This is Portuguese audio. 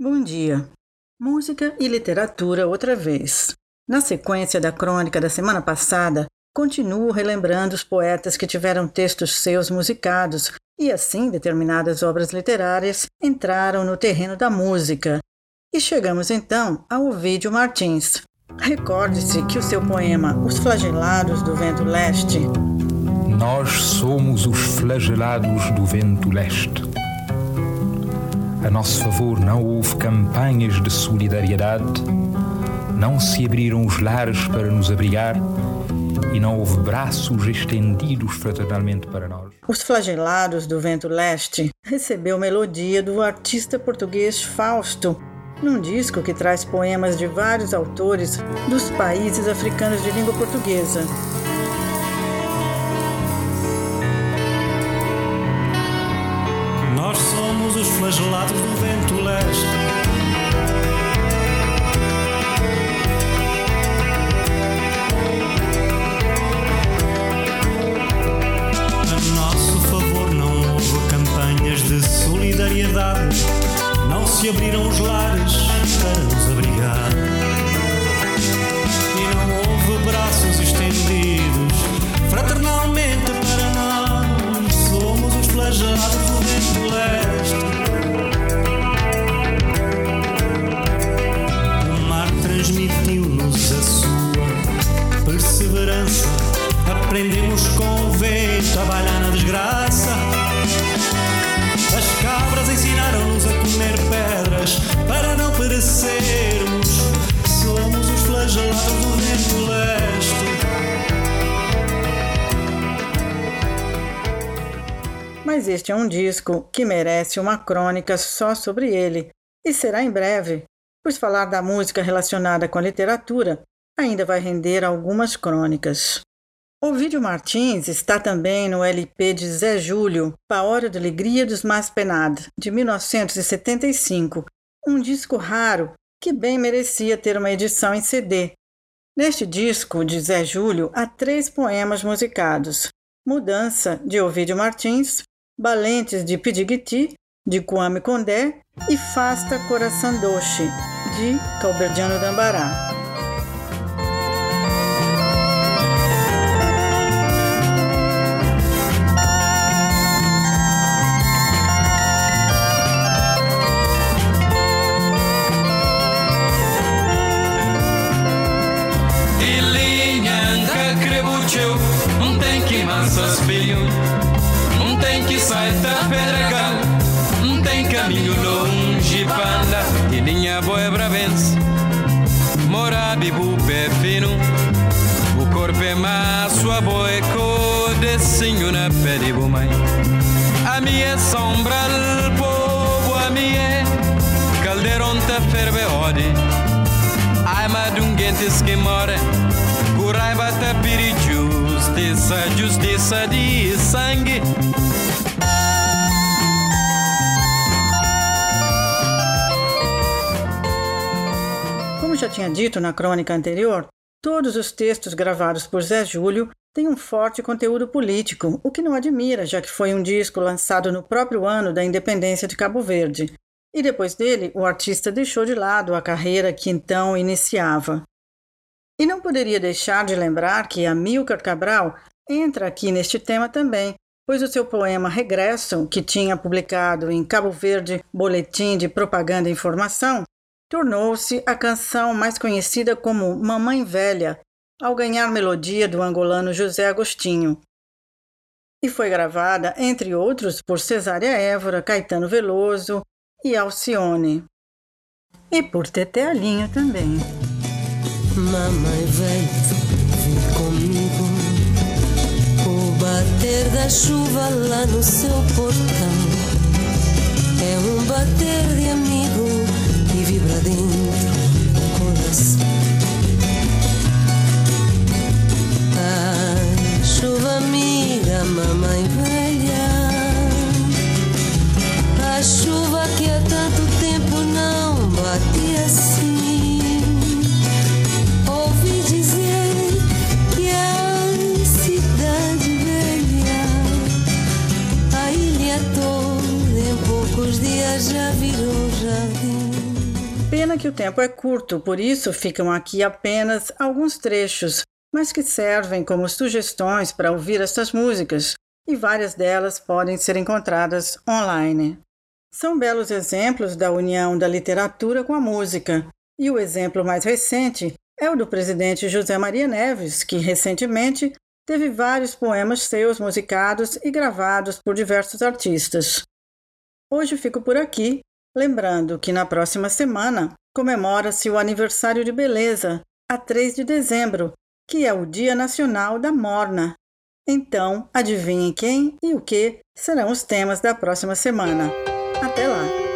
Bom dia. Música e literatura outra vez. Na sequência da crônica da semana passada, continuo relembrando os poetas que tiveram textos seus musicados e assim determinadas obras literárias entraram no terreno da música. E chegamos então a Ovídio Martins. Recorde-se que o seu poema Os Flagelados do Vento Leste. Nós somos os flagelados do vento leste a nosso favor não houve campanhas de solidariedade, não se abriram os lares para nos abrigar e não houve braços estendidos fraternalmente para nós. Os Flagelados do Vento Leste recebeu melodia do artista português Fausto, num disco que traz poemas de vários autores dos países africanos de língua portuguesa. Os flagelados do vento leste. Transmitiu-nos a sua perseverança. Aprendemos com o vento a balhar na desgraça. As cabras ensinaram-nos a comer pedras para não perecermos. Somos os flagelados do vento leste. Mas este é um disco que merece uma crônica só sobre ele e será em breve pois falar da música relacionada com a literatura ainda vai render algumas crônicas. Ovídio Martins está também no LP de Zé Júlio, Paório de Alegria dos Mais Penados, de 1975, um disco raro que bem merecia ter uma edição em CD. Neste disco de Zé Júlio há três poemas musicados: Mudança, de Ovídio Martins, Balentes, de Pidigiti, de Kwame Condé e Fasta Coração Doce, de Calberdiano Dambará. Um tem que mansas filho, um tem que sair da pedra caminho longe panda e linha boa bravense morabibu pé fino o corpo é maço a boa é codecinho na pé de mãe a minha sombra povo a minha caldeirão te ferve ode. Ai madunguentes que mora curaiba te piri justiça justiça de sangue já tinha dito na crônica anterior, todos os textos gravados por Zé Júlio têm um forte conteúdo político, o que não admira, já que foi um disco lançado no próprio ano da independência de Cabo Verde. E depois dele, o artista deixou de lado a carreira que então iniciava. E não poderia deixar de lembrar que Amilcar Cabral entra aqui neste tema também, pois o seu poema Regresso, que tinha publicado em Cabo Verde Boletim de Propaganda e Informação, tornou-se a canção mais conhecida como Mamãe Velha, ao ganhar melodia do angolano José Agostinho. E foi gravada, entre outros, por Cesária Évora, Caetano Veloso e Alcione. E por Tete Alinho também. Mamãe velha, vem comigo. O bater da chuva lá no seu portão é um bater de amigo vibra dentro do coração. A chuva amiga, mamãe velha. A chuva que há tanto tempo não batia assim. Pena que o tempo é curto, por isso ficam aqui apenas alguns trechos, mas que servem como sugestões para ouvir estas músicas, e várias delas podem ser encontradas online. São belos exemplos da união da literatura com a música, e o exemplo mais recente é o do presidente José Maria Neves, que recentemente teve vários poemas seus musicados e gravados por diversos artistas. Hoje fico por aqui Lembrando que na próxima semana comemora-se o aniversário de Beleza, a 3 de dezembro, que é o Dia Nacional da Morna. Então, adivinhem quem e o que serão os temas da próxima semana. Até lá!